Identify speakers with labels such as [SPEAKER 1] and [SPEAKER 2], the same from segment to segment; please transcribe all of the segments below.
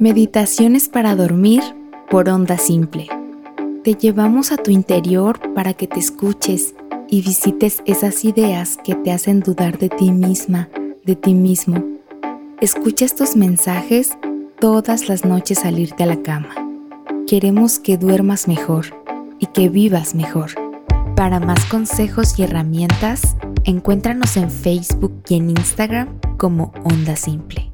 [SPEAKER 1] Meditaciones para dormir por onda simple. Te llevamos a tu interior para que te escuches y visites esas ideas que te hacen dudar de ti misma, de ti mismo. Escucha estos mensajes todas las noches al irte a la cama. Queremos que duermas mejor y que vivas mejor. Para más consejos y herramientas, encuéntranos en Facebook y en Instagram como Onda Simple.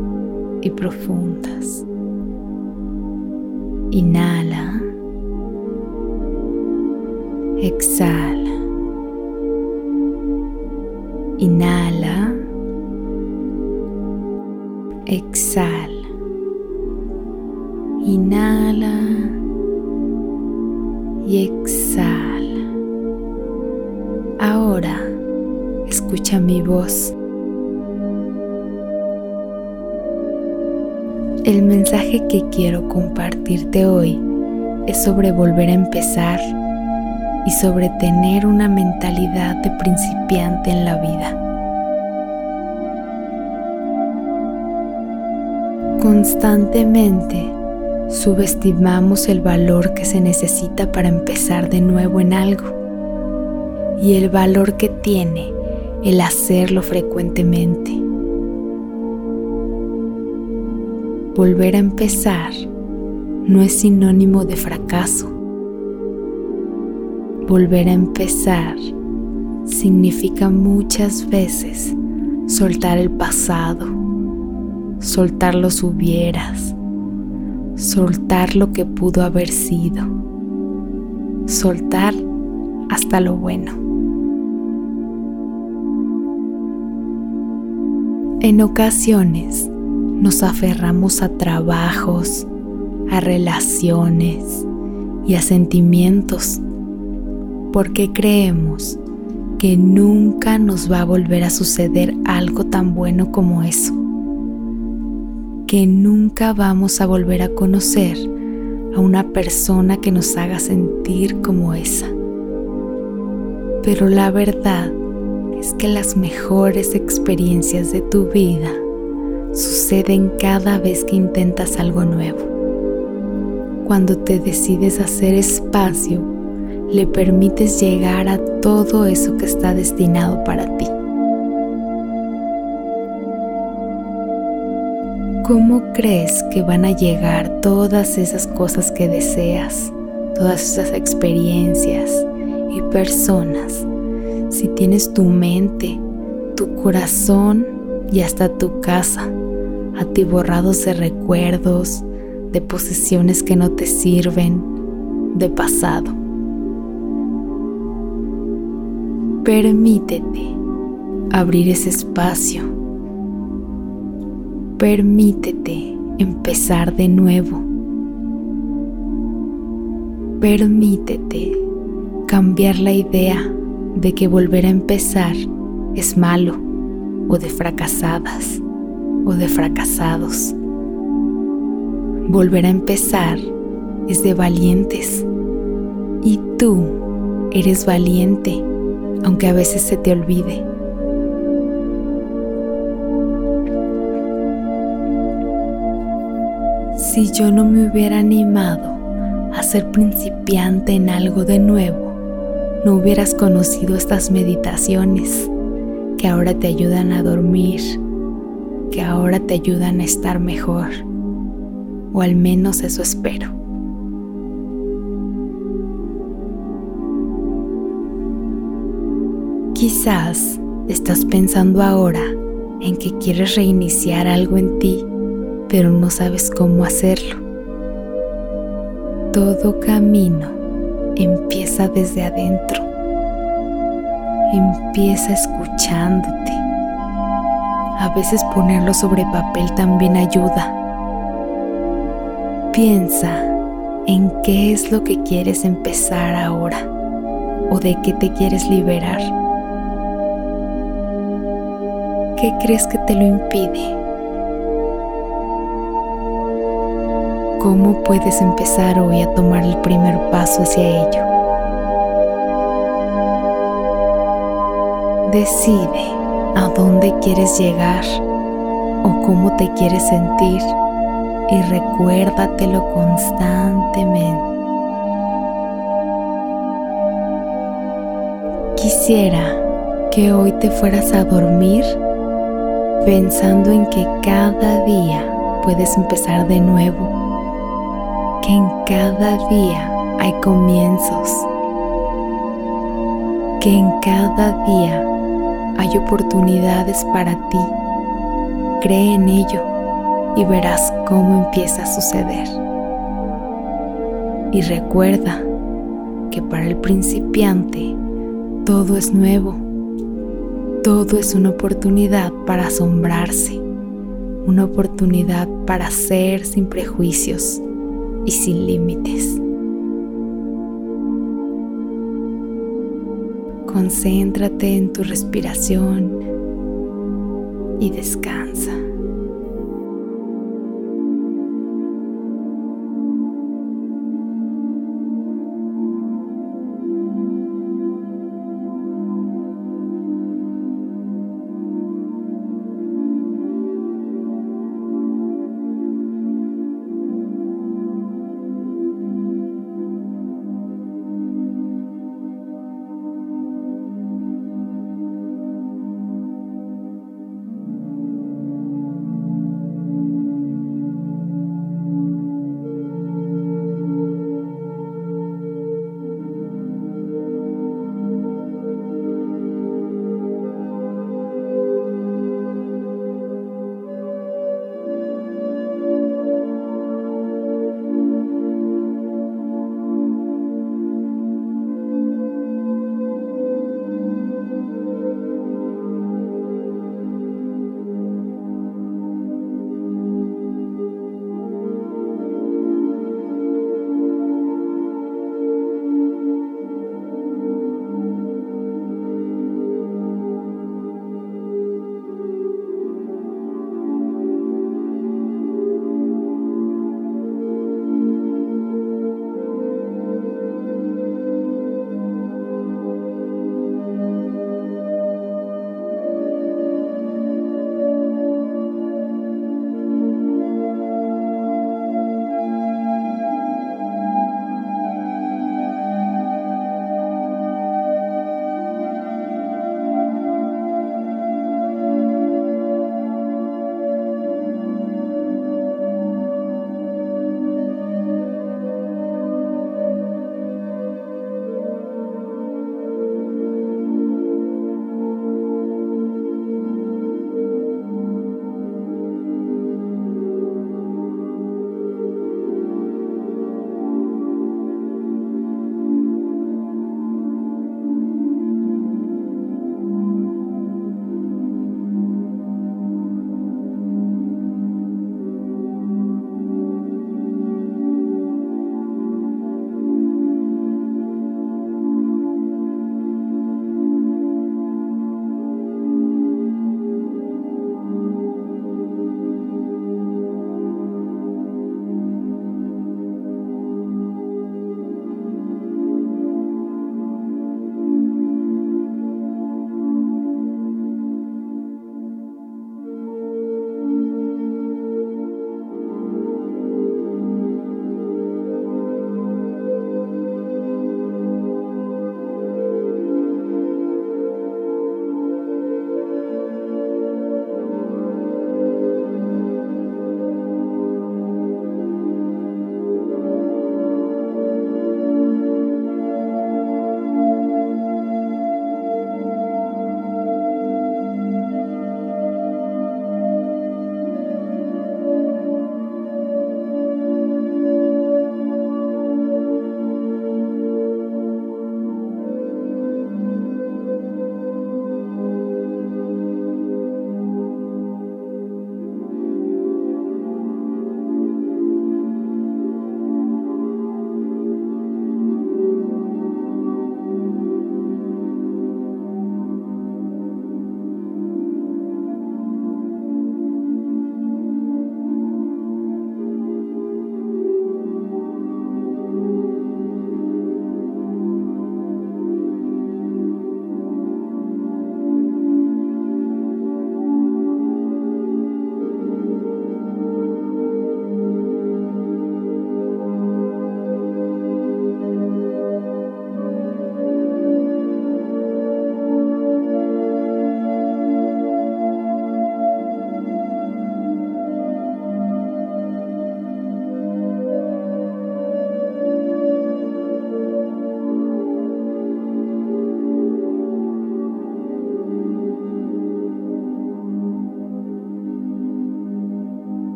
[SPEAKER 1] y profundas. Inhala. Exhala. Inhala. Exhala. Inhala. Y exhala. Ahora escucha mi voz. El mensaje que quiero compartirte hoy es sobre volver a empezar y sobre tener una mentalidad de principiante en la vida. Constantemente subestimamos el valor que se necesita para empezar de nuevo en algo y el valor que tiene el hacerlo frecuentemente. Volver a empezar no es sinónimo de fracaso. Volver a empezar significa muchas veces soltar el pasado, soltar los hubieras, soltar lo que pudo haber sido, soltar hasta lo bueno. En ocasiones, nos aferramos a trabajos, a relaciones y a sentimientos porque creemos que nunca nos va a volver a suceder algo tan bueno como eso, que nunca vamos a volver a conocer a una persona que nos haga sentir como esa. Pero la verdad es que las mejores experiencias de tu vida suceden cada vez que intentas algo nuevo. Cuando te decides hacer espacio, le permites llegar a todo eso que está destinado para ti. ¿Cómo crees que van a llegar todas esas cosas que deseas, todas esas experiencias y personas si tienes tu mente, tu corazón y hasta tu casa atiborrados de recuerdos, de posesiones que no te sirven, de pasado. Permítete abrir ese espacio. Permítete empezar de nuevo. Permítete cambiar la idea de que volver a empezar es malo o de fracasadas o de fracasados. Volver a empezar es de valientes y tú eres valiente, aunque a veces se te olvide. Si yo no me hubiera animado a ser principiante en algo de nuevo, no hubieras conocido estas meditaciones que ahora te ayudan a dormir, que ahora te ayudan a estar mejor, o al menos eso espero. Quizás estás pensando ahora en que quieres reiniciar algo en ti, pero no sabes cómo hacerlo. Todo camino empieza desde adentro. Empieza escuchándote. A veces ponerlo sobre papel también ayuda. Piensa en qué es lo que quieres empezar ahora o de qué te quieres liberar. ¿Qué crees que te lo impide? ¿Cómo puedes empezar hoy a tomar el primer paso hacia ello? Decide a dónde quieres llegar o cómo te quieres sentir y recuérdatelo constantemente. Quisiera que hoy te fueras a dormir pensando en que cada día puedes empezar de nuevo que en cada día hay comienzos, que en cada día hay oportunidades para ti. Cree en ello y verás cómo empieza a suceder. Y recuerda que para el principiante todo es nuevo, todo es una oportunidad para asombrarse, una oportunidad para ser sin prejuicios y sin límites. Concéntrate en tu respiración y descansa.